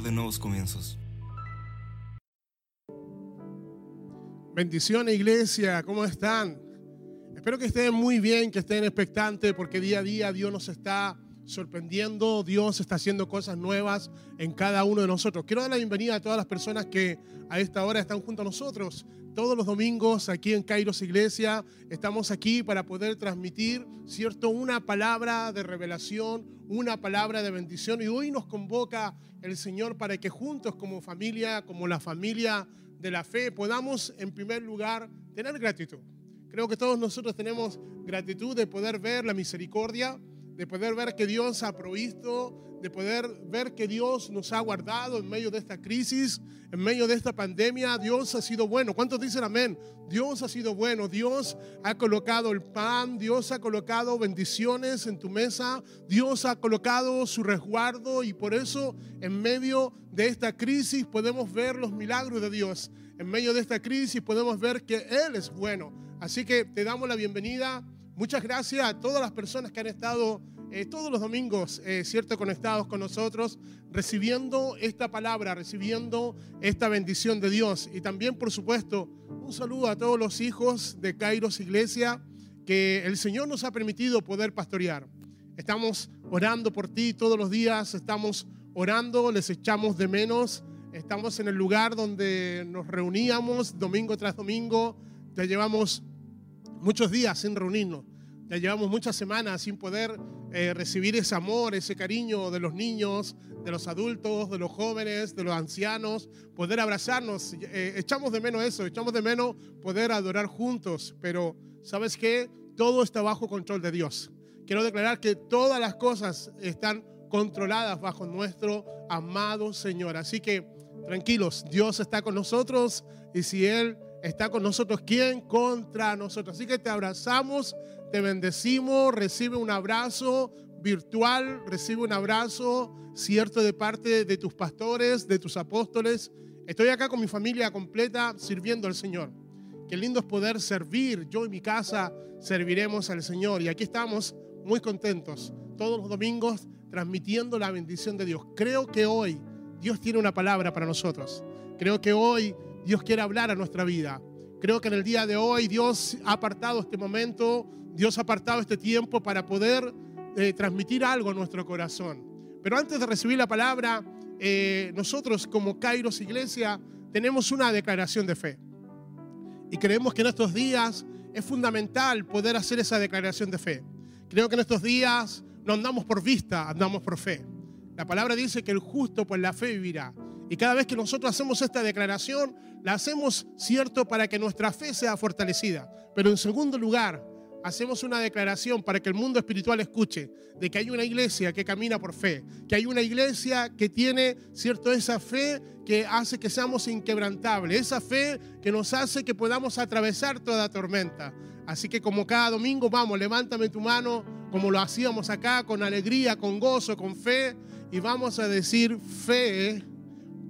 de nuevos comienzos. Bendiciones iglesia, ¿cómo están? Espero que estén muy bien, que estén expectantes porque día a día Dios nos está sorprendiendo, Dios está haciendo cosas nuevas en cada uno de nosotros. Quiero dar la bienvenida a todas las personas que a esta hora están junto a nosotros. Todos los domingos aquí en Kairos Iglesia estamos aquí para poder transmitir, ¿cierto? Una palabra de revelación, una palabra de bendición. Y hoy nos convoca el Señor para que juntos como familia, como la familia de la fe, podamos en primer lugar tener gratitud. Creo que todos nosotros tenemos gratitud de poder ver la misericordia de poder ver que Dios ha provisto, de poder ver que Dios nos ha guardado en medio de esta crisis, en medio de esta pandemia. Dios ha sido bueno. ¿Cuántos dicen amén? Dios ha sido bueno. Dios ha colocado el pan, Dios ha colocado bendiciones en tu mesa, Dios ha colocado su resguardo y por eso en medio de esta crisis podemos ver los milagros de Dios. En medio de esta crisis podemos ver que Él es bueno. Así que te damos la bienvenida Muchas gracias a todas las personas que han estado eh, todos los domingos, eh, conectados con nosotros, recibiendo esta palabra, recibiendo esta bendición de Dios. Y también, por supuesto, un saludo a todos los hijos de Kairos Iglesia que el Señor nos ha permitido poder pastorear. Estamos orando por ti todos los días, estamos orando, les echamos de menos, estamos en el lugar donde nos reuníamos domingo tras domingo, te llevamos muchos días sin reunirnos. Ya llevamos muchas semanas sin poder eh, recibir ese amor, ese cariño de los niños, de los adultos, de los jóvenes, de los ancianos, poder abrazarnos. Eh, echamos de menos eso, echamos de menos poder adorar juntos, pero ¿sabes qué? Todo está bajo control de Dios. Quiero declarar que todas las cosas están controladas bajo nuestro amado Señor. Así que tranquilos, Dios está con nosotros y si Él está con nosotros. ¿Quién contra nosotros? Así que te abrazamos, te bendecimos, recibe un abrazo virtual, recibe un abrazo cierto de parte de tus pastores, de tus apóstoles. Estoy acá con mi familia completa sirviendo al Señor. Qué lindo es poder servir. Yo y mi casa serviremos al Señor. Y aquí estamos muy contentos todos los domingos transmitiendo la bendición de Dios. Creo que hoy Dios tiene una palabra para nosotros. Creo que hoy Dios quiere hablar a nuestra vida. Creo que en el día de hoy Dios ha apartado este momento, Dios ha apartado este tiempo para poder eh, transmitir algo a nuestro corazón. Pero antes de recibir la palabra, eh, nosotros como Kairos Iglesia tenemos una declaración de fe. Y creemos que en estos días es fundamental poder hacer esa declaración de fe. Creo que en estos días no andamos por vista, andamos por fe. La palabra dice que el justo por la fe vivirá. Y cada vez que nosotros hacemos esta declaración, la hacemos cierto para que nuestra fe sea fortalecida. Pero en segundo lugar, hacemos una declaración para que el mundo espiritual escuche de que hay una iglesia que camina por fe, que hay una iglesia que tiene, cierto, esa fe que hace que seamos inquebrantables, esa fe que nos hace que podamos atravesar toda tormenta. Así que como cada domingo, vamos, levántame tu mano, como lo hacíamos acá, con alegría, con gozo, con fe, y vamos a decir fe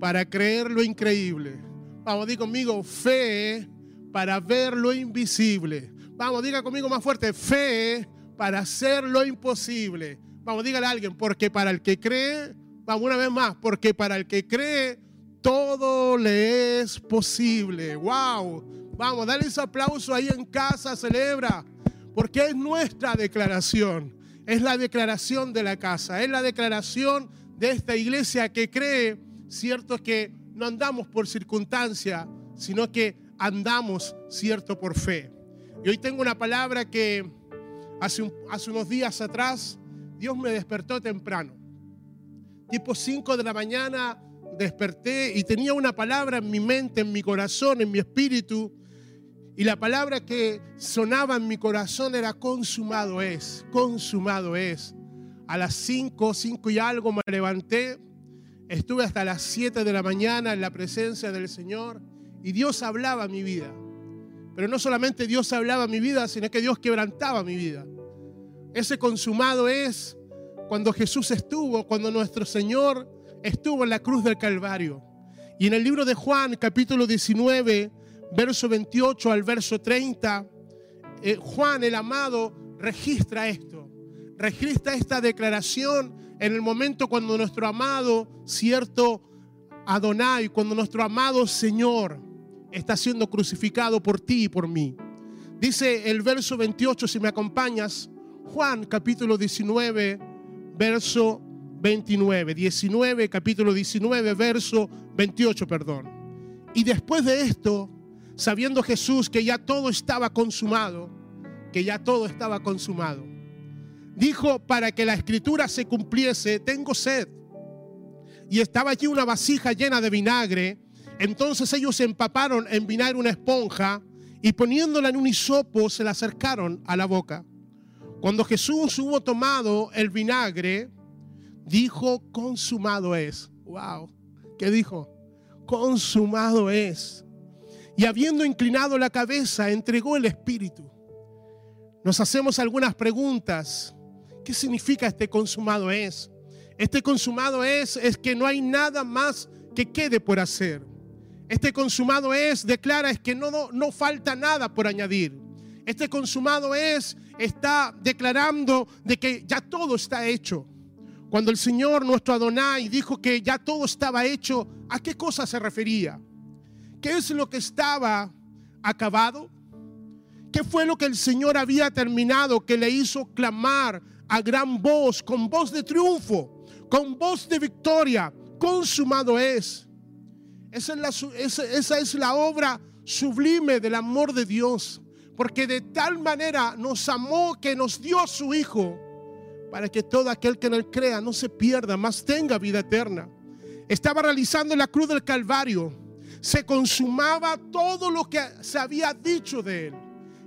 para creer lo increíble. Vamos, diga conmigo, fe para ver lo invisible. Vamos, diga conmigo más fuerte, fe para hacer lo imposible. Vamos, dígale a alguien, porque para el que cree, vamos una vez más, porque para el que cree, todo le es posible. ¡Wow! Vamos, dale ese aplauso ahí en casa, celebra, porque es nuestra declaración. Es la declaración de la casa, es la declaración de esta iglesia que cree cierto que no andamos por circunstancia, sino que andamos, cierto, por fe. Y hoy tengo una palabra que hace, unos días atrás Dios me despertó temprano. Tipo 5 de la mañana desperté y tenía una palabra en mi mente, en mi corazón, en mi espíritu. Y la palabra que sonaba en mi corazón era consumado es, consumado es. A las 5, 5 y algo me levanté Estuve hasta las 7 de la mañana en la presencia del Señor y Dios hablaba mi vida. Pero no solamente Dios hablaba mi vida, sino que Dios quebrantaba mi vida. Ese consumado es cuando Jesús estuvo, cuando nuestro Señor estuvo en la cruz del Calvario. Y en el libro de Juan, capítulo 19, verso 28 al verso 30, eh, Juan el amado registra esto, registra esta declaración en el momento cuando nuestro amado, cierto Adonai, cuando nuestro amado Señor está siendo crucificado por ti y por mí. Dice el verso 28, si me acompañas, Juan capítulo 19, verso 29. 19, capítulo 19, verso 28, perdón. Y después de esto, sabiendo Jesús que ya todo estaba consumado, que ya todo estaba consumado, dijo, para que la escritura se cumpliese, tengo sed. Y estaba allí una vasija llena de vinagre. Entonces ellos empaparon en vinagre una esponja y poniéndola en un hisopo se la acercaron a la boca. Cuando Jesús hubo tomado el vinagre, dijo, consumado es. Wow, ¿qué dijo? Consumado es. Y habiendo inclinado la cabeza, entregó el Espíritu. Nos hacemos algunas preguntas. ¿Qué significa este consumado es? Este consumado es es que no hay nada más que quede por hacer. Este consumado es declara es que no, no, no falta nada por añadir. Este consumado es está declarando de que ya todo está hecho. Cuando el Señor nuestro Adonai dijo que ya todo estaba hecho, ¿a qué cosa se refería? ¿Qué es lo que estaba acabado? ¿Qué fue lo que el Señor había terminado que le hizo clamar a gran voz, con voz de triunfo, con voz de victoria? Consumado es. Esa es la, obra sublime del amor de Dios. Porque de tal manera nos amó que nos dio su Hijo para que todo aquel que en él crea no se pierda, más tenga vida eterna. Estaba realizando la cruz del Calvario. Se consumaba todo lo que se había dicho de él.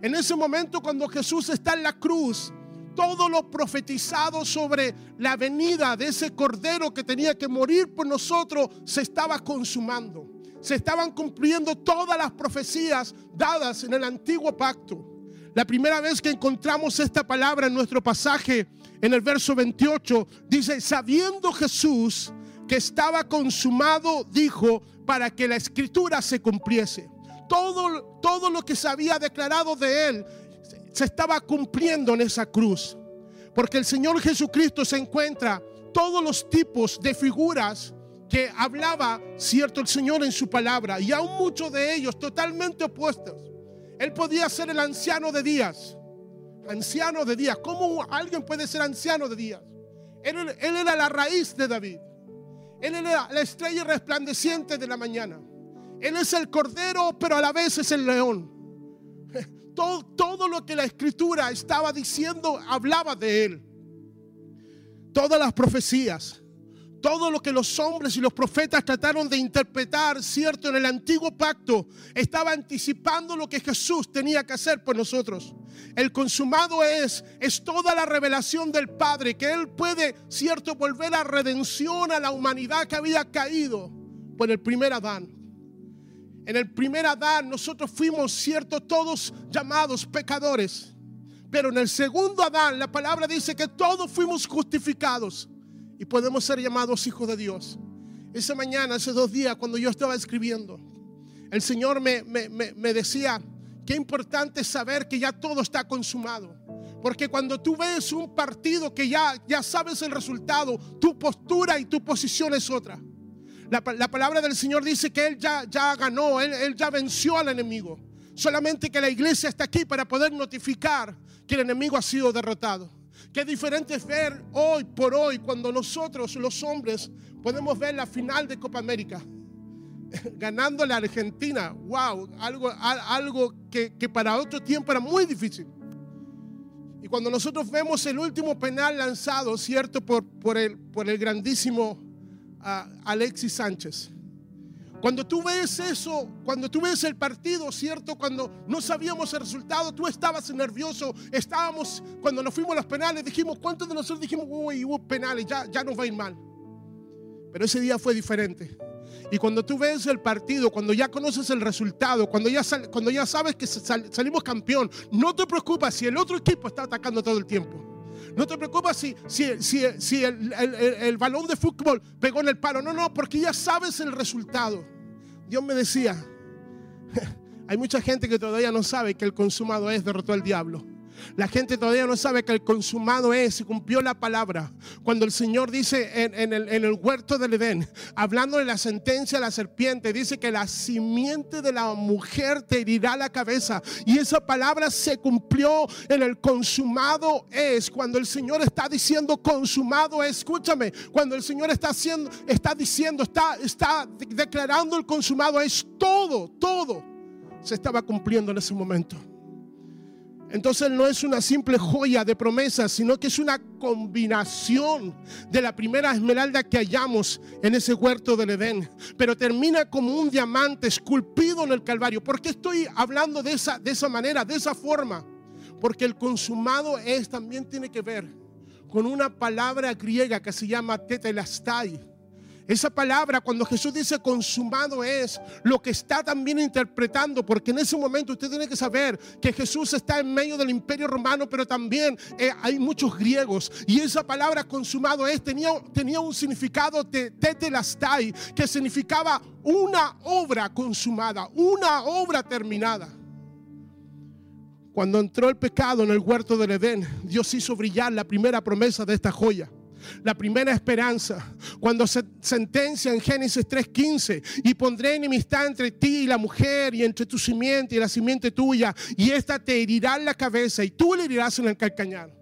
En ese momento cuando Jesús está en la cruz, todo lo profetizado sobre la venida de ese cordero que tenía que morir por nosotros se estaba consumando. Se estaban cumpliendo todas las profecías dadas en el antiguo pacto. La primera vez que encontramos esta palabra en nuestro pasaje, en el verso 28, dice, sabiendo Jesús que estaba consumado, dijo, para que la escritura se cumpliese. Todo, todo lo que se había declarado de él se estaba cumpliendo en esa cruz. Porque el Señor Jesucristo se encuentra todos los tipos de figuras que hablaba, cierto, el Señor en su palabra, y aún muchos de ellos totalmente opuestos. Él podía ser el anciano de días, anciano de días. ¿Cómo alguien puede ser anciano de días? Él, él era la raíz de David. Él era la estrella resplandeciente de la mañana. Él es el cordero, pero a la vez es el león. Todo, lo que la escritura estaba diciendo hablaba de él. Todas las profecías, todo lo que los hombres y los profetas trataron de interpretar, cierto, en el antiguo pacto, estaba anticipando lo que Jesús tenía que hacer por nosotros. El consumado es, es toda la revelación del Padre, que Él puede, cierto, volver a redención a la humanidad que había caído por el primer Adán. En el primer Adán nosotros fuimos, cierto, todos llamados pecadores. Pero en el segundo Adán la palabra dice que todos fuimos justificados y podemos ser llamados hijos de Dios. Esa mañana, hace dos días, cuando yo estaba escribiendo, el Señor me, me, decía, qué importante saber que ya todo está consumado. Porque cuando tú ves un partido que ya, ya sabes el resultado, tu postura y tu posición es otra. La, palabra del Señor dice que Él ya, ya ganó, él, él ya venció al enemigo. Solamente que la iglesia está aquí para poder notificar que el enemigo ha sido derrotado. Qué diferente es ver hoy por hoy cuando nosotros los hombres podemos ver la final de Copa América. Ganando la Argentina, wow, algo, algo que, para otro tiempo era muy difícil. Y cuando nosotros vemos el último penal lanzado, ¿cierto? Por, por, el, por el grandísimo Alexis Sánchez. Cuando tú ves eso, cuando tú ves el partido, ¿cierto? Cuando no sabíamos el resultado, tú estabas nervioso, estábamos, cuando nos fuimos a los penales, dijimos, ¿cuántos de nosotros dijimos, uy, hubo penales, ya, ya nos va a ir mal? Pero ese día fue diferente. Y cuando tú ves el partido, cuando ya conoces el resultado, cuando ya, cuando ya sabes que salimos campeón, no te preocupas si el otro equipo está atacando todo el tiempo. No te preocupes si, si, el, balón de fútbol pegó en el palo. No, no, porque ya sabes el resultado. Dios me decía, hay mucha gente que todavía no sabe que el consumado es derrotó al diablo. La gente todavía no sabe que el consumado es, y cumplió la palabra. Cuando el Señor dice en, el, huerto del Edén, hablando de la sentencia de la serpiente, dice que la simiente de la mujer te herirá la cabeza. Y esa palabra se cumplió en el consumado es. Cuando el Señor está diciendo consumado es, escúchame, cuando el Señor está, haciendo, está diciendo, está, está declarando el consumado es todo, todo se estaba cumpliendo en ese momento. Entonces no es una simple joya de promesas, sino que es una combinación de la primera esmeralda que hallamos en ese huerto del Edén. Pero termina como un diamante esculpido en el Calvario. ¿Por qué estoy hablando de esa, de esa manera, de esa forma? Porque el consumado es, también tiene que ver con una palabra griega que se llama tetelastai esa palabra, cuando Jesús dice consumado, es lo que está también interpretando, porque en ese momento usted tiene que saber que Jesús está en medio del imperio romano, pero también eh, hay muchos griegos. Y esa palabra consumado es, tenía, tenía un significado de tetelastai, que significaba una obra consumada, una obra terminada. Cuando entró el pecado en el huerto del Edén, Dios hizo brillar la primera promesa de esta joya la primera esperanza. Cuando se sentencia en Génesis 3:15, y pondré enemistad entre ti y la mujer, y entre tu simiente y la simiente tuya, y esta te herirá en la cabeza, y tú le herirás en el calcañar.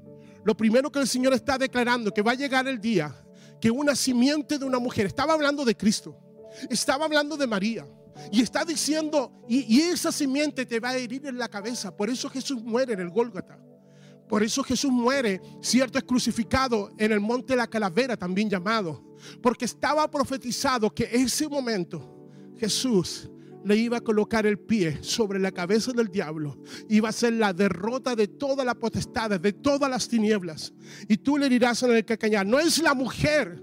Lo primero que el Señor está declarando, que va a llegar el día que una simiente de una mujer, estaba hablando de Cristo, estaba hablando de María. Y está diciendo, y, esa simiente te va a herir en la cabeza. Por eso Jesús muere en el Gólgota. Por eso Jesús muere, cierto, es crucificado en el monte de la calavera, también llamado. Porque estaba profetizado que ese momento Jesús le iba a colocar el pie sobre la cabeza del diablo. Iba a ser la derrota de todas las potestades, de todas las tinieblas. Y tú le dirás en el cacañar, no es la mujer.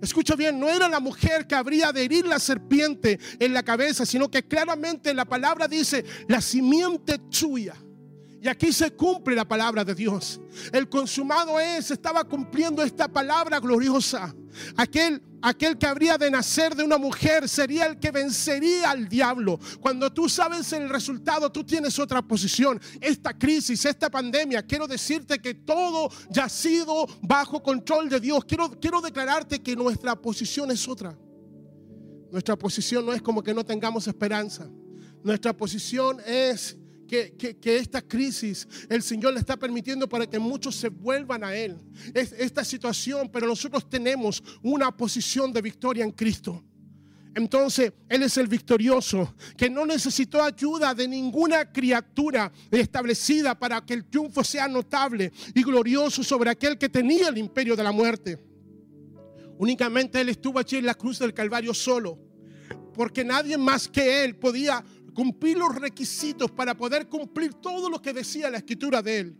Escucha bien, no era la mujer que habría de herir la serpiente en la cabeza, sino que claramente la palabra dice, la simiente tuya y aquí se cumple la palabra de Dios. El consumado es, estaba cumpliendo esta palabra gloriosa. Aquel, aquel que habría de nacer de una mujer sería el que vencería al diablo. Cuando tú sabes el resultado, tú tienes otra posición. Esta crisis, esta pandemia, quiero decirte que todo ya ha sido bajo control de Dios. Quiero, quiero declararte que nuestra posición es otra. Nuestra posición no es como que no tengamos esperanza. Nuestra posición es que, esta crisis el Señor le está permitiendo para que muchos se vuelvan a Él. Es esta situación, pero nosotros tenemos una posición de victoria en Cristo. Entonces, Él es el victorioso, que no necesitó ayuda de ninguna criatura establecida para que el triunfo sea notable y glorioso sobre aquel que tenía el imperio de la muerte. Únicamente Él estuvo allí en la cruz del Calvario solo, porque nadie más que Él podía cumplir los requisitos para poder cumplir todo lo que decía la escritura de él.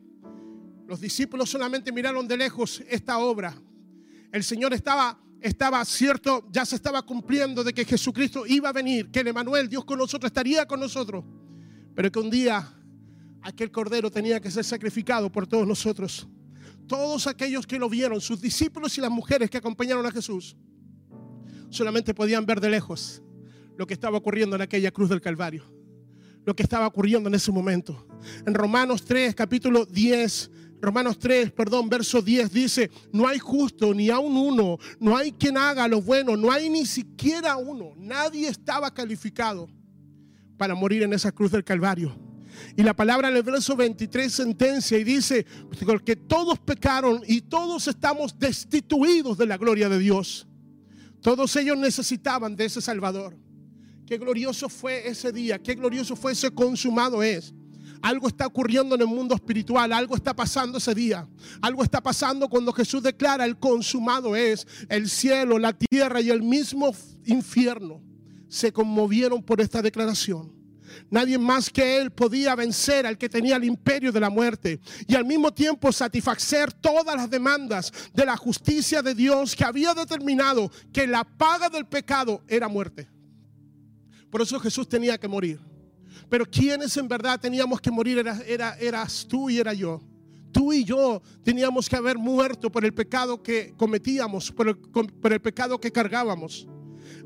Los discípulos solamente miraron de lejos esta obra. El Señor estaba estaba cierto, ya se estaba cumpliendo de que Jesucristo iba a venir, que el Emanuel, Dios con nosotros, estaría con nosotros, pero que un día aquel cordero tenía que ser sacrificado por todos nosotros. Todos aquellos que lo vieron, sus discípulos y las mujeres que acompañaron a Jesús, solamente podían ver de lejos lo que estaba ocurriendo en aquella cruz del Calvario. Lo que estaba ocurriendo en ese momento. En Romanos 3, capítulo 10, Romanos 3, perdón, verso 10 dice, no hay justo ni aún uno, no hay quien haga lo bueno, no hay ni siquiera uno. Nadie estaba calificado para morir en esa cruz del Calvario. Y la palabra en el verso 23 sentencia y dice que todos pecaron y todos estamos destituidos de la gloria de Dios. Todos ellos necesitaban de ese Salvador. Qué glorioso fue ese día, qué glorioso fue ese consumado es. Algo está ocurriendo en el mundo espiritual, algo está pasando ese día. Algo está pasando cuando Jesús declara el consumado es. El cielo, la tierra y el mismo infierno se conmovieron por esta declaración. Nadie más que Él podía vencer al que tenía el imperio de la muerte y al mismo tiempo satisfacer todas las demandas de la justicia de Dios que había determinado que la paga del pecado era muerte. Por eso Jesús tenía que morir. Pero quienes en verdad teníamos que morir era, era, eras tú y era yo. Tú y yo teníamos que haber muerto por el pecado que cometíamos, por el, por el pecado que cargábamos.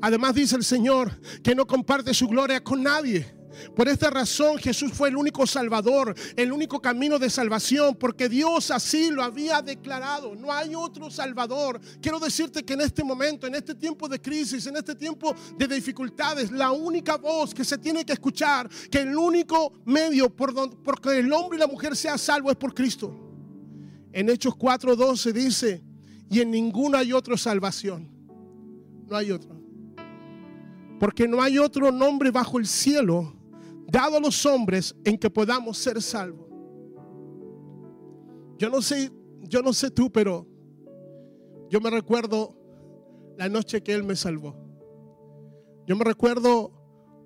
Además dice el Señor que no comparte su gloria con nadie. Por esta razón Jesús fue el único salvador, el único camino de salvación, porque Dios así lo había declarado. No hay otro salvador. Quiero decirte que en este momento, en este tiempo de crisis, en este tiempo de dificultades, la única voz que se tiene que escuchar, que el único medio por donde porque el hombre y la mujer sea salvo es por Cristo. En Hechos 4:12 dice, y en ninguno hay otra salvación. No hay otro. Porque no hay otro nombre bajo el cielo dado a los hombres en que podamos ser salvos. Yo no sé, yo no sé tú, pero yo me recuerdo la noche que Él me salvó. Yo me recuerdo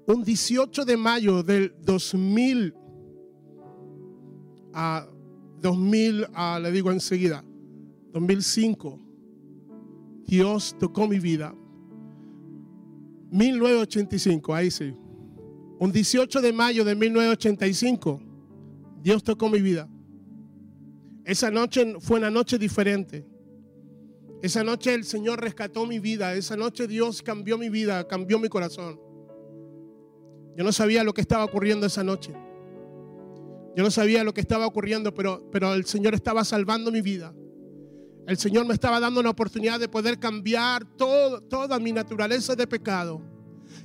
un 18 de mayo del 2000 a 2000, a, le digo enseguida, 2005. Dios tocó mi vida. 1985, ahí sí. Un 18 de mayo de 1985, Dios tocó mi vida. Esa noche fue una noche diferente. Esa noche el Señor rescató mi vida. Esa noche Dios cambió mi vida, cambió mi corazón. Yo no sabía lo que estaba ocurriendo esa noche. Yo no sabía lo que estaba ocurriendo, pero, pero el Señor estaba salvando mi vida. El Señor me estaba dando una oportunidad de poder cambiar todo, toda mi naturaleza de pecado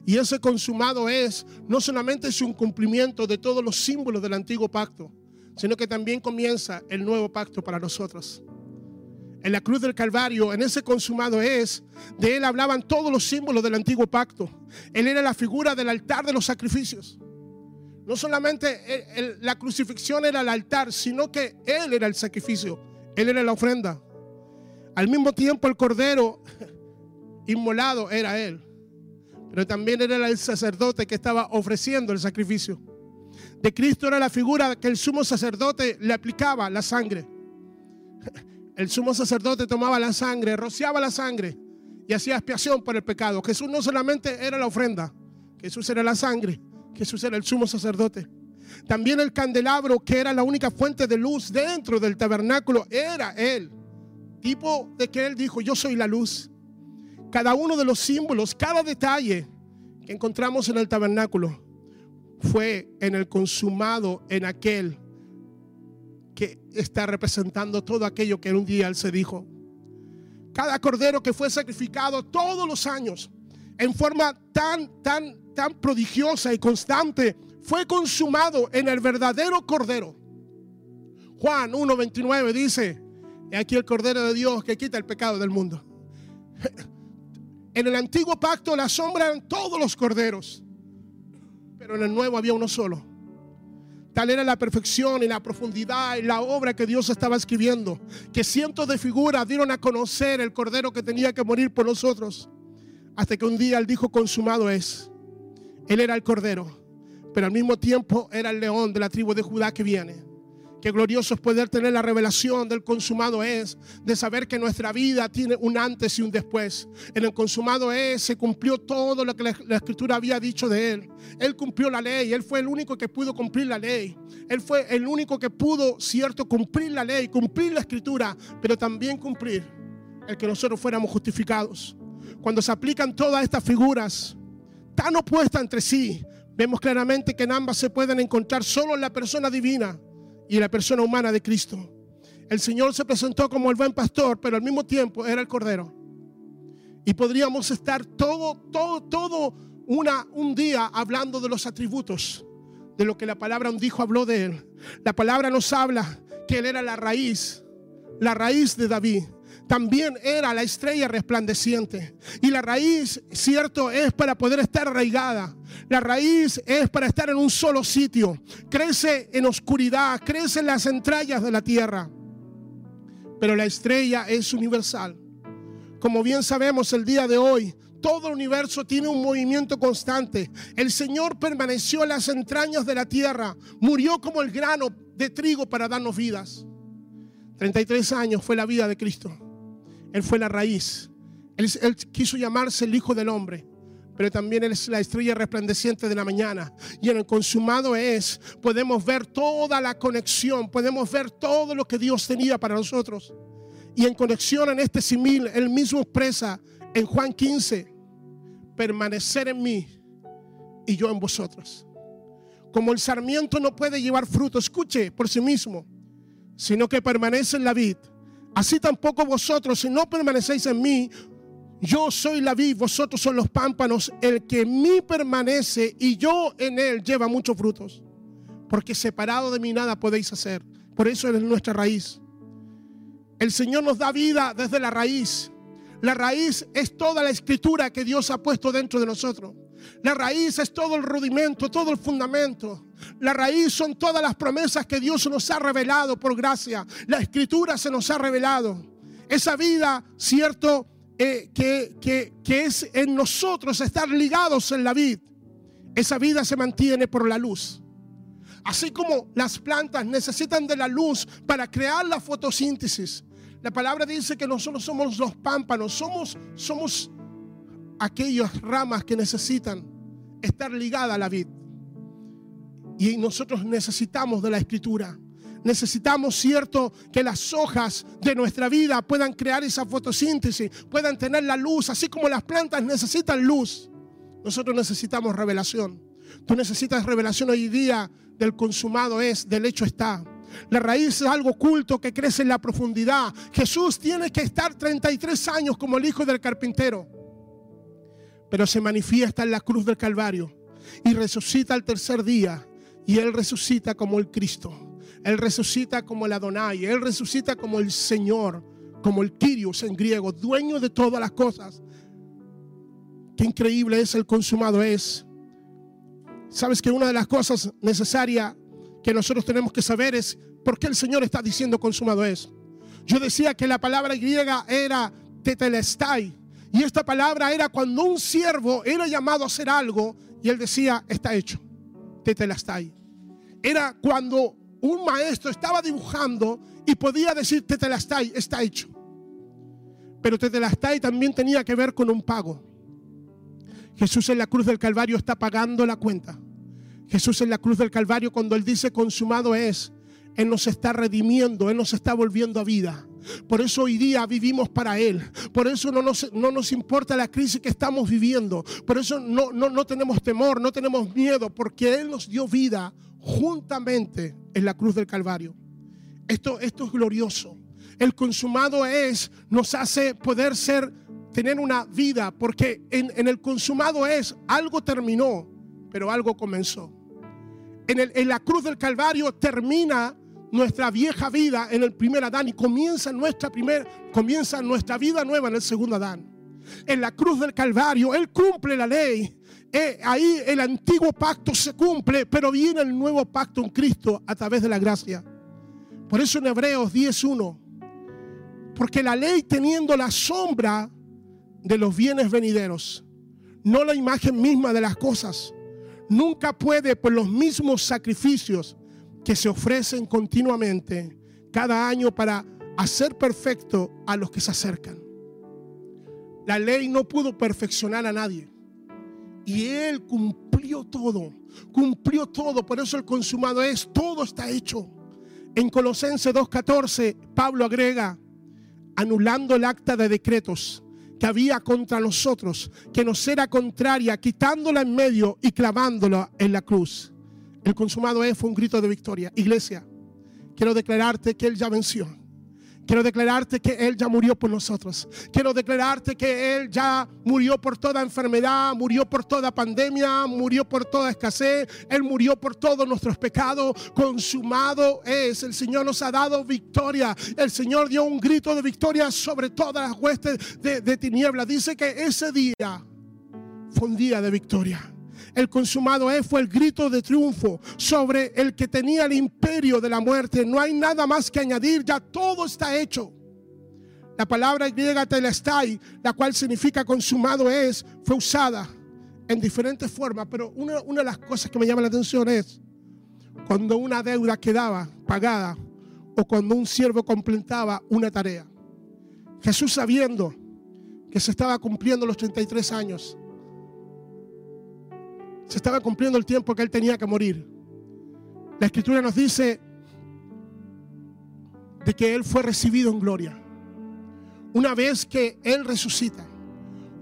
y ese consumado es, no solamente es un cumplimiento de todos los símbolos del antiguo pacto, sino que también comienza el nuevo pacto para nosotros. En la cruz del Calvario, en ese consumado es, de él hablaban todos los símbolos del antiguo pacto. Él era la figura del altar de los sacrificios. No solamente la crucifixión era el altar, sino que él era el sacrificio, él era la ofrenda. Al mismo tiempo el cordero inmolado era él pero también era el sacerdote que estaba ofreciendo el sacrificio. De Cristo era la figura que el sumo sacerdote le aplicaba la sangre. El sumo sacerdote tomaba la sangre, rociaba la sangre y hacía expiación por el pecado. Jesús no solamente era la ofrenda, Jesús era la sangre, Jesús era el sumo sacerdote. También el candelabro, que era la única fuente de luz dentro del tabernáculo, era Él. Tipo de que Él dijo, yo soy la luz cada uno de los símbolos, cada detalle que encontramos en el tabernáculo fue en el consumado, en aquel que está representando todo aquello que en un día él se dijo. Cada cordero que fue sacrificado todos los años en forma tan, tan, tan prodigiosa y constante fue consumado en el verdadero cordero. Juan 1.29 dice, aquí el cordero de Dios que quita el pecado del mundo. En el antiguo pacto la sombra eran todos los corderos, pero en el nuevo había uno solo. Tal era la perfección y la profundidad y la obra que Dios estaba escribiendo, que cientos de figuras dieron a conocer el cordero que tenía que morir por nosotros, hasta que un día él dijo, consumado es. Él era el cordero, pero al mismo tiempo era el león de la tribu de Judá que viene. Qué glorioso es poder tener la revelación del consumado es, de saber que nuestra vida tiene un antes y un después. En el consumado es, se cumplió todo lo que la, la, escritura había dicho de él. Él cumplió la ley, él fue el único que pudo cumplir la ley. Él fue el único que pudo, cierto, cumplir la ley, cumplir la escritura, pero también cumplir el que nosotros fuéramos justificados. Cuando se aplican todas estas figuras tan opuestas entre sí, vemos claramente que en ambas se pueden encontrar solo en la persona divina y la persona humana de Cristo. El Señor se presentó como el buen pastor, pero al mismo tiempo era el cordero. Y podríamos estar todo, todo, todo una, un día hablando de los atributos, de lo que la palabra dijo habló de él. La palabra nos habla que él era la raíz, la raíz de David también era la estrella resplandeciente. Y la raíz, cierto, es para poder estar arraigada. La raíz es para estar en un solo sitio. Crece en oscuridad, crece en las entrañas de la tierra. Pero la estrella es universal. Como bien sabemos el día de hoy, todo el universo tiene un movimiento constante. El Señor permaneció en las entrañas de la tierra, murió como el grano de trigo para darnos vidas. 33 años fue la vida de Cristo. Él fue la raíz. Él, quiso llamarse el Hijo del Hombre pero también Él es la estrella resplandeciente de la mañana. Y en el consumado es, podemos ver toda la conexión, podemos ver todo lo que Dios tenía para nosotros. Y en conexión en este simil, Él mismo expresa en Juan 15, permanecer en mí y yo en vosotros. como el sarmiento no puede llevar fruto, escuche por sí mismo, sino que permanece en la vid. Así tampoco vosotros, si no permanecéis en mí, yo soy la vid, vosotros son los pámpanos. El que en mí permanece y yo en él lleva muchos frutos. Porque separado de mí nada podéis hacer. Por eso es nuestra raíz. El Señor nos da vida desde la raíz. La raíz es toda la escritura que Dios ha puesto dentro de nosotros. La raíz es todo el rudimento, todo el fundamento. La raíz son todas las promesas que Dios nos ha revelado por gracia. La escritura se nos ha revelado. Esa vida, cierto, eh, que, que es en nosotros estar ligados en la vid. Esa vida se mantiene por la luz. Así como las plantas necesitan de la luz para crear la fotosíntesis. La palabra dice que nosotros somos los pámpanos, somos, somos aquellas ramas que necesitan estar ligadas a la vid. Y nosotros necesitamos de la escritura. Necesitamos, cierto, que las hojas de nuestra vida puedan crear esa fotosíntesis, puedan tener la luz, así como las plantas necesitan luz. Nosotros necesitamos revelación. Tú necesitas revelación hoy día del consumado es, del hecho está. La raíz es algo oculto que crece en la profundidad. Jesús tiene que estar 33 años como el hijo del carpintero pero se manifiesta en la cruz del Calvario y resucita al tercer día. Y Él resucita como el Cristo. Él resucita como el Adonai. Él resucita como el Señor, como el Kyrios en griego, dueño de todas las cosas. Qué increíble es el consumado es. Sabes que una de las cosas necesarias que nosotros tenemos que saber es por qué el Señor está diciendo consumado es. Yo decía que la palabra griega era tetelestai, y esta palabra era cuando un siervo era llamado a hacer algo y él decía, está hecho, tetelastai. Era cuando un maestro estaba dibujando y podía decir, tetelastai, está hecho. Pero tetelastai también tenía que ver con un pago. Jesús en la cruz del Calvario está pagando la cuenta. Jesús en la cruz del Calvario cuando Él dice consumado es, Él nos está redimiendo, Él nos está volviendo a vida. Por eso hoy día vivimos para Él. Por eso no nos, no nos importa la crisis que estamos viviendo. Por eso no, no, no tenemos temor, no tenemos miedo, porque Él nos dio vida juntamente en la cruz del Calvario. Esto, esto es glorioso. El consumado es, nos hace poder ser, tener una vida, porque en, en el consumado es, algo terminó, pero algo comenzó. En, el, en la cruz del Calvario termina nuestra vieja vida en el primer Adán y comienza nuestra, primer, comienza nuestra vida nueva en el segundo Adán. En la cruz del Calvario, Él cumple la ley. Eh, ahí el antiguo pacto se cumple, pero viene el nuevo pacto en Cristo a través de la gracia. Por eso en Hebreos 10.1, porque la ley teniendo la sombra de los bienes venideros, no la imagen misma de las cosas, nunca puede por los mismos sacrificios que se ofrecen continuamente cada año para hacer perfecto a los que se acercan. La ley no pudo perfeccionar a nadie. Y Él cumplió todo, cumplió todo. Por eso el consumado es, todo está hecho. En Colosenses 2.14, Pablo agrega, anulando el acta de decretos que había contra nosotros, que nos era contraria, quitándola en medio y clavándola en la cruz. El consumado es fue un grito de victoria. Iglesia, quiero declararte que Él ya venció. Quiero declararte que Él ya murió por nosotros. Quiero declararte que Él ya murió por toda enfermedad, murió por toda pandemia, murió por toda escasez. Él murió por todos nuestros pecados. Consumado es. El Señor nos ha dado victoria. El Señor dio un grito de victoria sobre todas las huestes de, de tinieblas. Dice que ese día fue un día de victoria el consumado es, fue el grito de triunfo sobre el que tenía el imperio de la muerte. No hay nada más que añadir, ya todo está hecho. La palabra griega telestai, la cual significa consumado es, fue usada en diferentes formas, pero una, una de las cosas que me llama la atención es cuando una deuda quedaba pagada o cuando un siervo completaba una tarea. Jesús sabiendo que se estaba cumpliendo los 33 años, se estaba cumpliendo el tiempo que él tenía que morir. La escritura nos dice de que él fue recibido en gloria. Una vez que él resucita,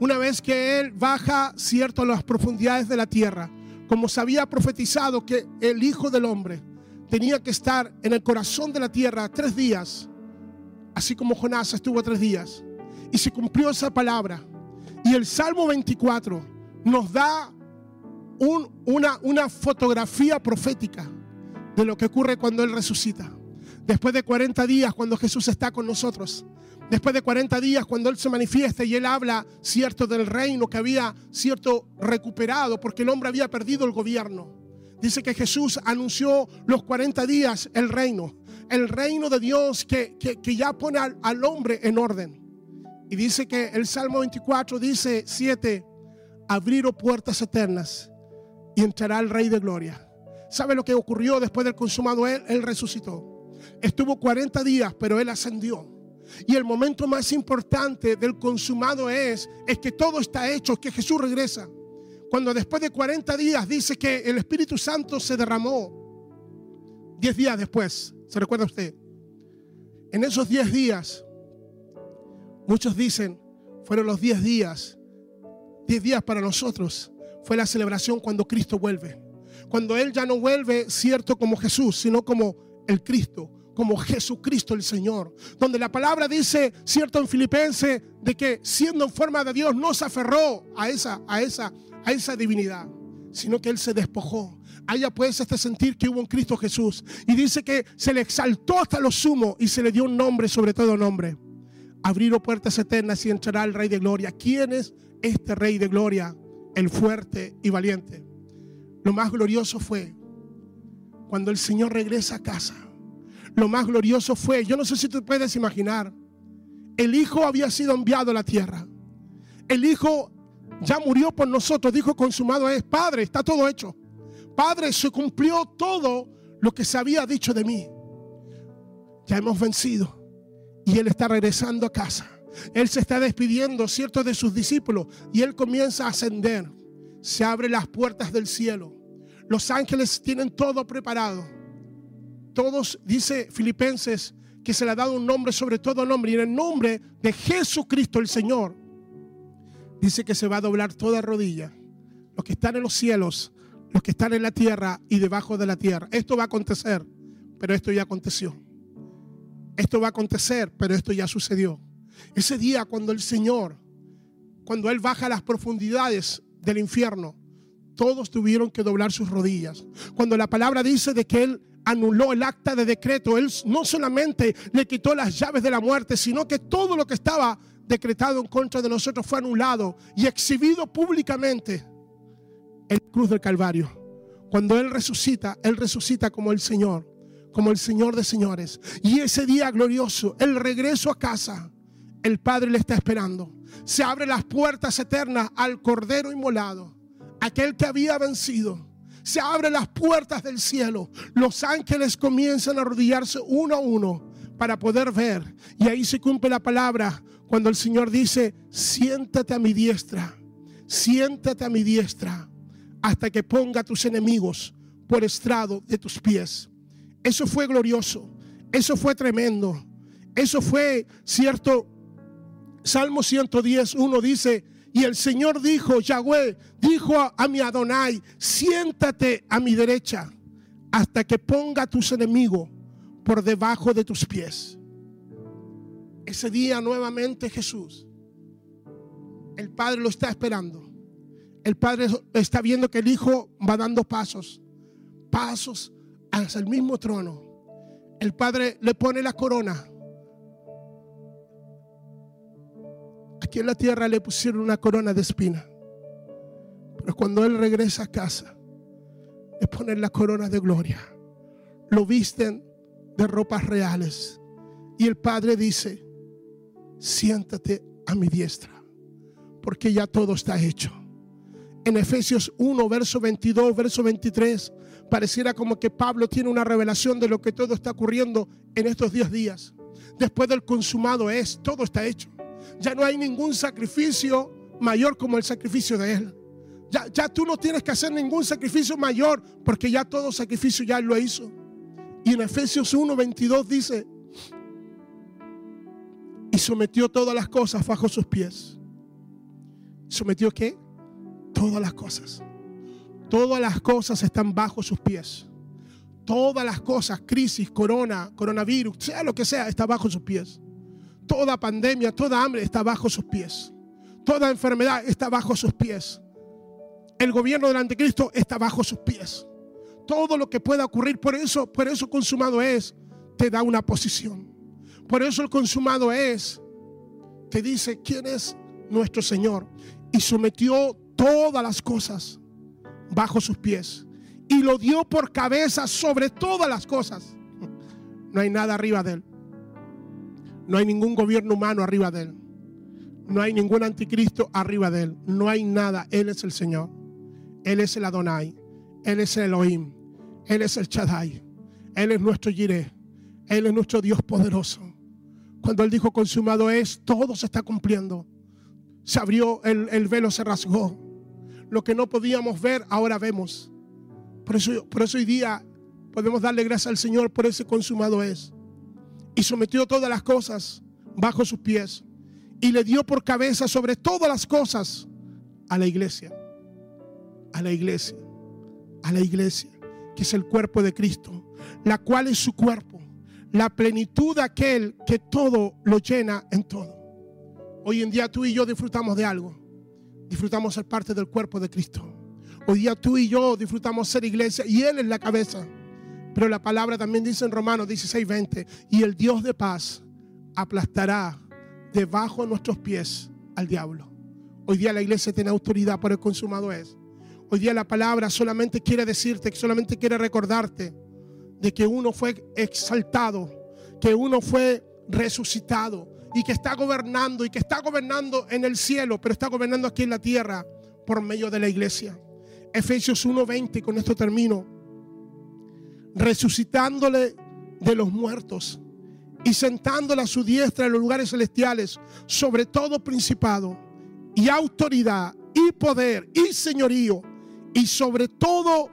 una vez que él baja, cierto, a las profundidades de la tierra, como se había profetizado que el Hijo del Hombre tenía que estar en el corazón de la tierra tres días, así como Jonás estuvo tres días. Y se cumplió esa palabra. Y el Salmo 24 nos da una, fotografía profética de lo que ocurre cuando Él resucita. Después de 40 días, cuando Jesús está con nosotros. Después de 40 días, cuando Él se manifiesta y Él habla, cierto, del reino que había, cierto, recuperado, porque el hombre había perdido el gobierno. Dice que Jesús anunció los 40 días el reino, el reino de Dios que, ya pone al, al, hombre en orden. Y dice que el Salmo 24 dice 7, abrir puertas eternas y entrará el Rey de Gloria. ¿Sabe lo que ocurrió después del consumado él? Resucitó. Estuvo 40 días, pero él ascendió. Y el momento más importante del consumado es, es que todo está hecho, que Jesús regresa cuando después de 40 días dice que el Espíritu Santo se derramó, 10 días después, ¿se recuerda usted? En esos 10 días, muchos dicen, fueron los 10 días, 10 días para nosotros, fue la celebración cuando Cristo vuelve. Cuando Él ya no vuelve, cierto, como Jesús, sino como el Cristo, como Jesucristo el Señor. Donde la palabra dice, cierto en Filipenses, de que siendo en forma de Dios no se aferró a esa, a esa a esa divinidad, sino que Él se despojó. Haya pues este sentir que hubo un Cristo Jesús. Y dice que se le exaltó hasta lo sumo y se le dio un nombre sobre todo nombre. Abrir puertas eternas y entrará el Rey de Gloria. ¿Quién es este Rey de Gloria? El fuerte y valiente. Lo más glorioso fue cuando el Señor regresa a casa. Lo más glorioso fue, yo no sé si tú puedes imaginar, el Hijo había sido enviado a la tierra. El Hijo ya murió por nosotros, dijo consumado es, Padre, está todo hecho. Padre, se cumplió todo lo que se había dicho de mí. Ya hemos vencido y Él está regresando a casa. Él se está despidiendo, cierto, de sus discípulos y Él comienza a ascender. Se abren las puertas del cielo. Los ángeles tienen todo preparado. Todos, dice Filipenses, que se le ha dado un nombre sobre todo nombre y en el nombre de Jesucristo el Señor dice que se va a doblar toda rodilla. Los que están en los cielos, los que están en la tierra y debajo de la tierra. Esto va a acontecer, pero esto ya aconteció. Esto va a acontecer, pero esto ya sucedió. Ese día cuando el Señor, cuando Él baja a las profundidades del infierno, todos tuvieron que doblar sus rodillas. Cuando la palabra dice de que Él anuló el acta de decreto, Él no solamente le quitó las llaves de la muerte, sino que todo lo que estaba decretado en contra de nosotros fue anulado y exhibido públicamente en la cruz del Calvario. Cuando Él resucita, Él resucita como el Señor, como el Señor de señores. Y ese día glorioso, el regreso a casa, el Padre le está esperando. Se abren las puertas eternas al Cordero inmolado, aquel que había vencido. Se abren las puertas del cielo. Los ángeles comienzan a arrodillarse uno a uno para poder ver. Y ahí se cumple la palabra cuando el Señor dice, siéntate a mi diestra, siéntate a mi diestra, hasta que ponga a tus enemigos por estrado de tus pies. Eso fue glorioso, eso fue tremendo, eso fue cierto. Salmo 110, 1 dice, y el Señor dijo, Yahweh, dijo a, mi Adonai, siéntate a mi derecha hasta que ponga a tus enemigos por debajo de tus pies. Ese día nuevamente Jesús, el Padre lo está esperando. El Padre está viendo que el Hijo va dando pasos, pasos hacia el mismo trono. El Padre le pone la corona. Aquí en la tierra le pusieron una corona de espina. Pero cuando Él regresa a casa, le ponen la corona de gloria. Lo visten de ropas reales. Y el Padre dice, siéntate a mi diestra, porque ya todo está hecho. En Efesios 1, verso 22, verso 23, pareciera como que Pablo tiene una revelación de lo que todo está ocurriendo en estos 10 días. Después del consumado es, todo está hecho. Ya no hay ningún sacrificio mayor como el sacrificio de Él. Ya, ya tú no tienes que hacer ningún sacrificio mayor porque ya todo sacrificio ya lo hizo. Y en Efesios 1, 22 dice, y sometió todas las cosas bajo sus pies. ¿Sometió qué? Todas las cosas. Todas las cosas están bajo sus pies. Todas las cosas, crisis, corona, coronavirus, sea lo que sea, está bajo sus pies. Toda pandemia, toda hambre está bajo sus pies. Toda enfermedad está bajo sus pies. El gobierno del anticristo está bajo sus pies. Todo lo que pueda ocurrir, por eso, por eso consumado es, te da una posición. Por eso el consumado es, te dice quién es nuestro Señor. Y sometió todas las cosas bajo sus pies. Y lo dio por cabeza sobre todas las cosas. No hay nada arriba de él. No hay ningún gobierno humano arriba de él. No hay ningún anticristo arriba de él. No hay nada. Él es el Señor. Él es el Adonai. Él es el Elohim. Él es el Shaddai. Él es nuestro Jireh. Él es nuestro Dios poderoso. Cuando Él dijo consumado es, todo se está cumpliendo. Se abrió, el, el velo se rasgó. Lo que no podíamos ver, ahora vemos. Por eso, por eso hoy día podemos darle gracias al Señor por ese consumado es. Y sometió todas las cosas bajo sus pies. Y le dio por cabeza sobre todas las cosas a la iglesia. A la iglesia. A la iglesia. Que es el cuerpo de Cristo. La cual es su cuerpo. La plenitud de aquel que todo lo llena en todo. Hoy en día tú y yo disfrutamos de algo. Disfrutamos ser parte del cuerpo de Cristo. Hoy día tú y yo disfrutamos ser iglesia y Él es la cabeza. Pero la palabra también dice en Romanos 16:20, y el Dios de paz aplastará debajo de nuestros pies al diablo. Hoy día la iglesia tiene autoridad por el consumado es. Hoy día la palabra solamente quiere decirte, solamente quiere recordarte de que uno fue exaltado, que uno fue resucitado y que está gobernando y que está gobernando en el cielo, pero está gobernando aquí en la tierra por medio de la iglesia. Efesios 1:20, con esto termino. Resucitándole de los muertos y sentándole a su diestra en los lugares celestiales, sobre todo principado y autoridad y poder y señorío y sobre todo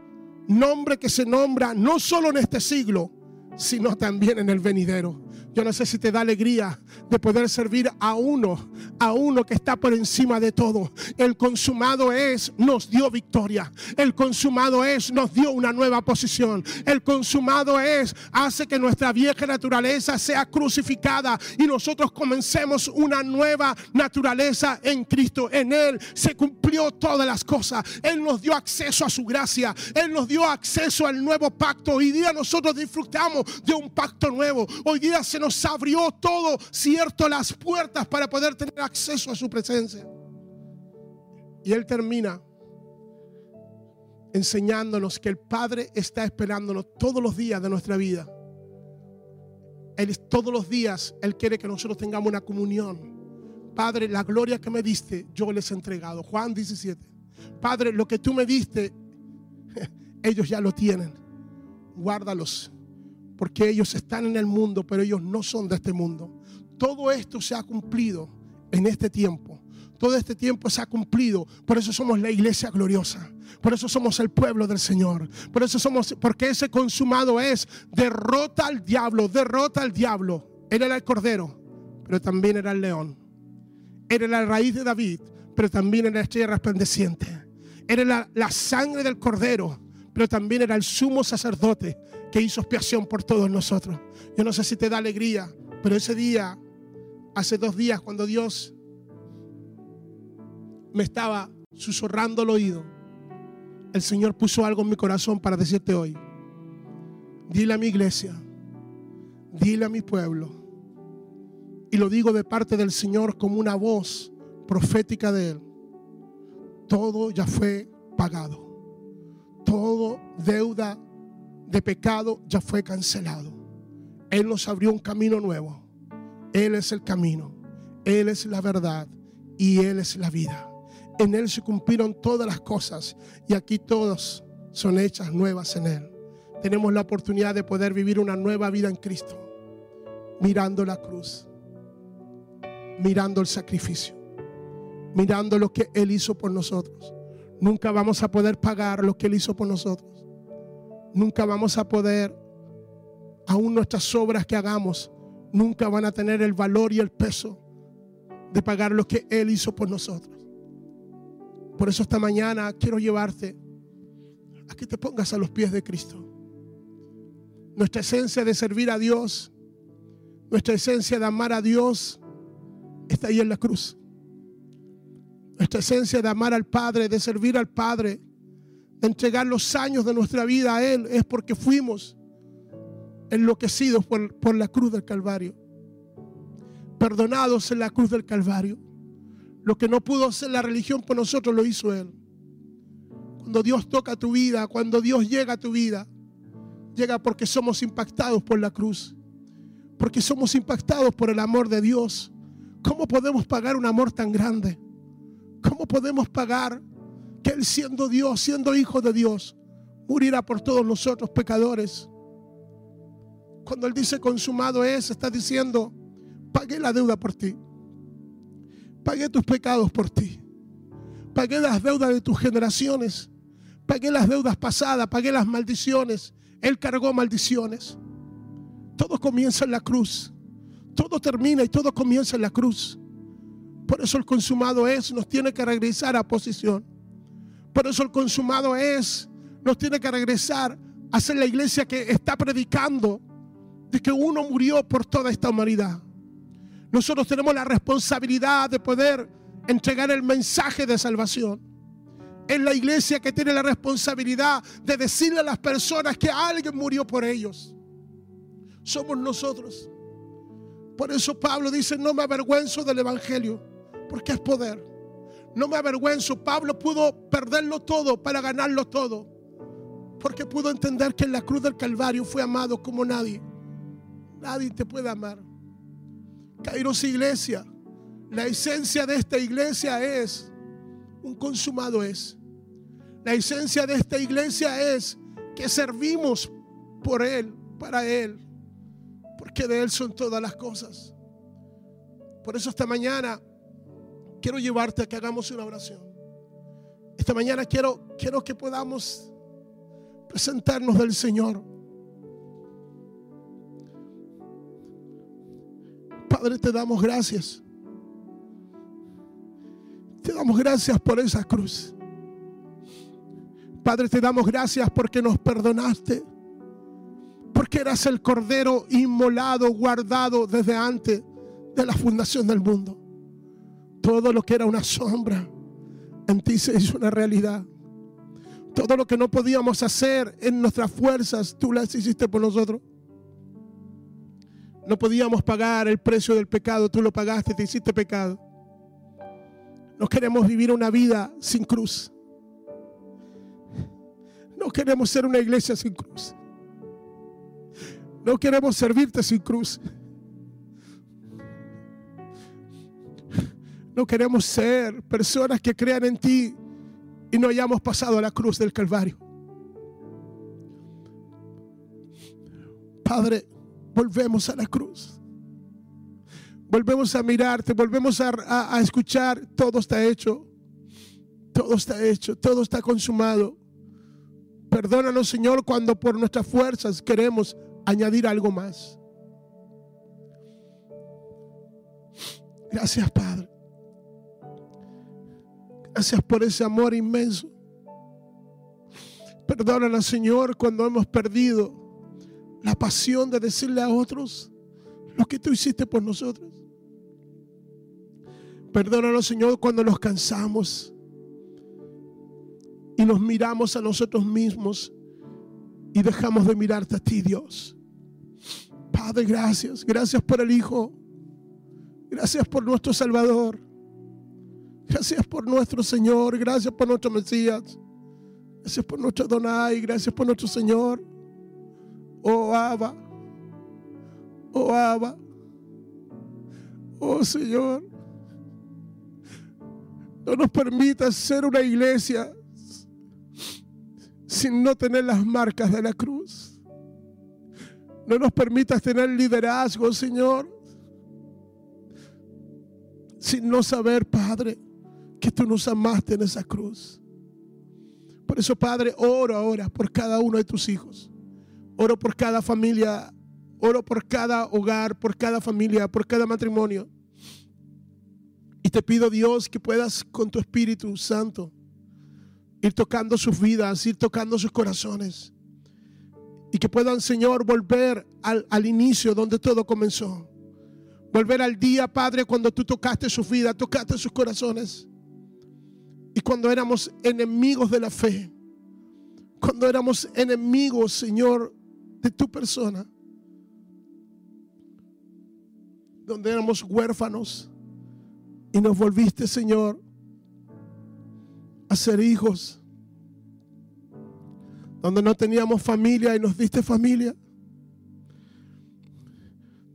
nombre que se nombra no solo en este siglo, sino también en el venidero. Yo no sé si te da alegría de poder servir a uno, a uno que está por encima de todo. El consumado es, nos dio victoria. El consumado es, nos dio una nueva posición. El consumado es, hace que nuestra vieja naturaleza sea crucificada y nosotros comencemos una nueva naturaleza en Cristo. En Él se cumplió todas las cosas. Él nos dio acceso a su gracia. Él nos dio acceso al nuevo pacto. Hoy día nosotros disfrutamos de un pacto nuevo. Hoy día se nos abrió todo, cierto, las puertas para poder tener acceso a su presencia. Y Él termina enseñándonos que el Padre está esperándonos todos los días de nuestra vida. Él todos los días, Él quiere que nosotros tengamos una comunión. Padre, la gloria que me diste, yo les he entregado. Juan 17. Padre, lo que tú me diste, ellos ya lo tienen. Guárdalos porque ellos están en el mundo, pero ellos no son de este mundo. Todo esto se ha cumplido en este tiempo. Todo este tiempo se ha cumplido. Por eso somos la iglesia gloriosa. Por eso somos el pueblo del Señor. Por eso somos, porque ese consumado es derrota al diablo, derrota al diablo. Él era el cordero, pero también era el león. Era la raíz de David, pero también era la estrella resplandeciente. Era la, la sangre del cordero, pero también era el sumo sacerdote que hizo expiación por todos nosotros. Yo no sé si te da alegría, pero ese día, hace dos días, cuando Dios me estaba susurrando el oído, el Señor puso algo en mi corazón para decirte hoy. Dile a mi iglesia, dile a mi pueblo, y lo digo de parte del Señor como una voz profética de Él. Todo ya fue pagado. Todo deuda de pecado ya fue cancelado. Él nos abrió un camino nuevo. Él es el camino. Él es la verdad. Y Él es la vida. En Él se cumplieron todas las cosas. Y aquí todas son hechas nuevas en Él. Tenemos la oportunidad de poder vivir una nueva vida en Cristo. Mirando la cruz. Mirando el sacrificio. Mirando lo que Él hizo por nosotros. Nunca vamos a poder pagar lo que Él hizo por nosotros nunca vamos a poder, aún nuestras obras que hagamos, nunca van a tener el valor y el peso de pagar lo que Él hizo por nosotros. Por eso esta mañana quiero llevarte a que te pongas a los pies de Cristo. Nuestra esencia de servir a Dios, nuestra esencia de amar a Dios, está ahí en la cruz. Nuestra esencia de amar al Padre, de servir al Padre, entregar los años de nuestra vida a Él, es porque fuimos enloquecidos por, por la cruz del Calvario. Perdonados en la cruz del Calvario. Lo que no pudo hacer la religión por nosotros lo hizo Él. Cuando Dios toca tu vida, cuando Dios llega a tu vida, llega porque somos impactados por la cruz. Porque somos impactados por el amor de Dios. ¿Cómo podemos pagar un amor tan grande? ¿Cómo podemos pagar que Él siendo Dios, siendo hijo de Dios, muriera por todos nosotros pecadores? Cuando Él dice consumado es, está diciendo, pagué la deuda por ti. Pagué tus pecados por ti. Pagué las deudas de tus generaciones. Pagué las deudas pasadas, pagué las maldiciones. Él cargó maldiciones. Todo comienza en la cruz. Todo termina y todo comienza en la cruz. Por eso el consumado es, nos tiene que regresar a posición. Por eso el consumado es, nos tiene que regresar a ser la iglesia que está predicando de que uno murió por toda esta humanidad. Nosotros tenemos la responsabilidad de poder entregar el mensaje de salvación. Es la iglesia que tiene la responsabilidad de decirle a las personas que alguien murió por ellos. Somos nosotros. Por eso Pablo dice, no me avergüenzo del Evangelio, porque es poder. No me avergüenzo. Pablo pudo perderlo todo para ganarlo todo, porque pudo entender que en la cruz del Calvario fue amado como nadie. Nadie te puede amar. Kairos Iglesia, la esencia de esta iglesia es, un consumado es. La esencia de esta iglesia es que servimos por Él, para Él, porque de Él son todas las cosas. Por eso esta mañana quiero llevarte a que hagamos una oración. Esta mañana quiero, quiero que podamos presentarnos del Señor. Padre, te damos gracias. Te damos gracias por esa cruz. Padre, te damos gracias porque nos perdonaste. Porque eras el cordero inmolado, guardado desde antes de la fundación del mundo. Todo lo que era una sombra en ti se hizo una realidad. Todo lo que no podíamos hacer en nuestras fuerzas, tú las hiciste por nosotros. No podíamos pagar el precio del pecado, tú lo pagaste, te hiciste pecado. No queremos vivir una vida sin cruz. No queremos ser una iglesia sin cruz. No queremos servirte sin cruz. No queremos ser personas que crean en ti y no hayamos pasado a la cruz del Calvario. Padre, volvemos a la cruz. Volvemos a mirarte, volvemos a, escuchar, todo está hecho. Todo está hecho, todo está consumado. Perdónanos, Señor, cuando por nuestras fuerzas queremos añadir algo más. Gracias, Padre. Gracias por ese amor inmenso. Perdónanos, Señor, cuando hemos perdido la pasión de decirle a otros lo que tú hiciste por nosotros. Perdónanos, Señor, cuando nos cansamos y nos miramos a nosotros mismos y dejamos de mirarte a ti, Dios. Padre, gracias. Gracias por el Hijo. Gracias por nuestro Salvador. Gracias por nuestro Señor. Gracias por nuestro Mesías. Gracias por nuestro Donai. Gracias por nuestro Señor. Oh Abba, oh Abba, oh Señor, no nos permitas ser una iglesia sin no tener las marcas de la cruz. No nos permitas tener liderazgo, Señor, sin no saber, Padre, que tú nos amaste en esa cruz. Por eso, Padre, oro ahora por cada uno de tus hijos. Oro por cada familia, oro por cada hogar, por cada familia, por cada matrimonio. Y te pido, Dios, que puedas con tu Espíritu Santo ir tocando sus vidas, ir tocando sus corazones. Y que puedan, Señor, volver al, al inicio donde todo comenzó. Volver al día, Padre, cuando tú tocaste su vida, tocaste sus corazones. Y cuando éramos enemigos de la fe, cuando éramos enemigos, Señor, de tu persona, donde éramos huérfanos y nos volviste, Señor, a ser hijos, donde no teníamos familia y nos diste familia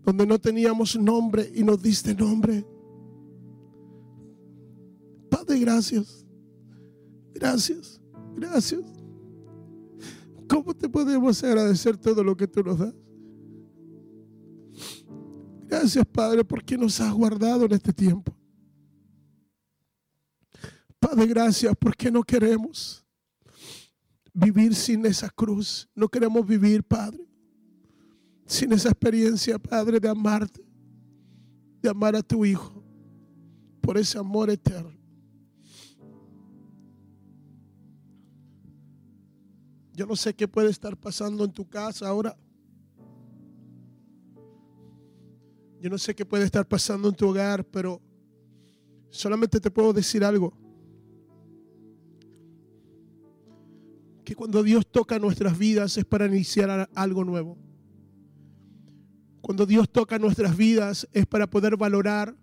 donde no teníamos nombre y nos diste nombre. Padre, gracias. Gracias. Gracias. ¿Cómo te podemos agradecer todo lo que tú nos das? Gracias, Padre, porque nos has guardado en este tiempo. Padre, gracias porque no queremos vivir sin esa cruz. No queremos vivir, Padre sin esa experiencia, Padre, de amarte, de amar a tu Hijo, por ese amor eterno. Yo no sé qué puede estar pasando en tu casa ahora. Yo no sé qué puede estar pasando en tu hogar, pero solamente te puedo decir algo. Que cuando Dios toca nuestras vidas es para iniciar algo nuevo. Cuando Dios toca nuestras vidas es para poder valorar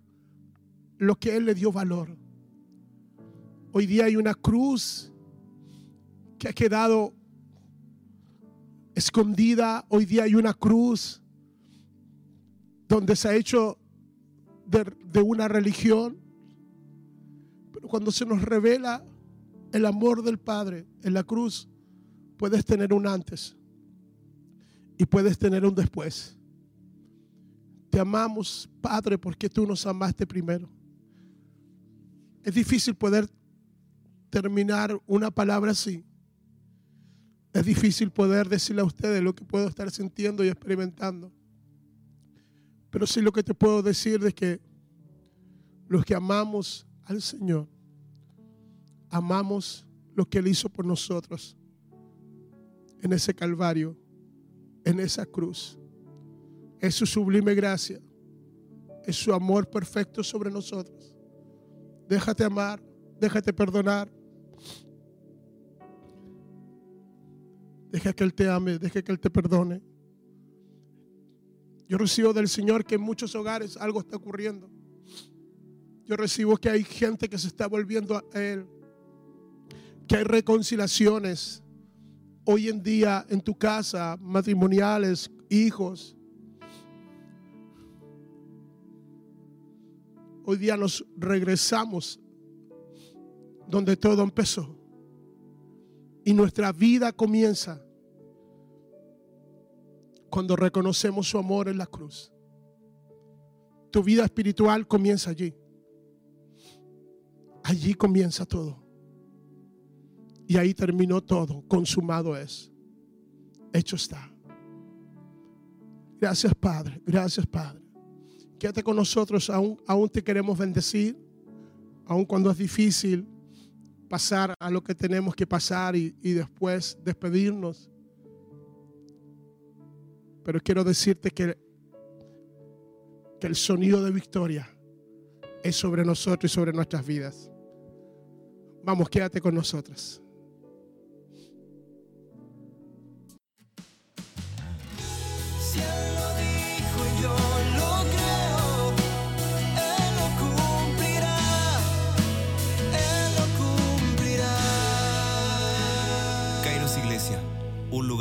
lo que Él le dio valor. Hoy día hay una cruz que ha quedado escondida. Hoy día hay una cruz donde se ha hecho de, de, una religión. Pero cuando se nos revela el amor del Padre en la cruz, puedes tener un antes y puedes tener un después. Te amamos, Padre, porque tú nos amaste primero. Es difícil poder terminar una palabra así. Es difícil poder decirle a ustedes lo que puedo estar sintiendo y experimentando. Pero sí lo que te puedo decir es que los que amamos al Señor, amamos lo que Él hizo por nosotros en ese Calvario, en esa cruz. Es su sublime gracia. Es su amor perfecto sobre nosotros. Déjate amar, déjate perdonar. Deja que Él te ame, deja que Él te perdone. Yo recibo del Señor que en muchos hogares algo está ocurriendo. Yo recibo que hay gente que se está volviendo a Él. Que hay reconciliaciones hoy en día en tu casa, matrimoniales, hijos, hoy día nos regresamos donde todo empezó. Y nuestra vida comienza cuando reconocemos su amor en la cruz. Tu vida espiritual comienza allí. Allí comienza todo. Y ahí terminó todo. Consumado es. Hecho está. Gracias Padre. Gracias Padre. Quédate con nosotros, aún, aún te queremos bendecir, aún cuando es difícil pasar a lo que tenemos que pasar y, y después despedirnos. Pero quiero decirte que, que el sonido de victoria es sobre nosotros y sobre nuestras vidas. Vamos, quédate con nosotros.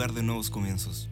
Lugar de nuevos comienzos.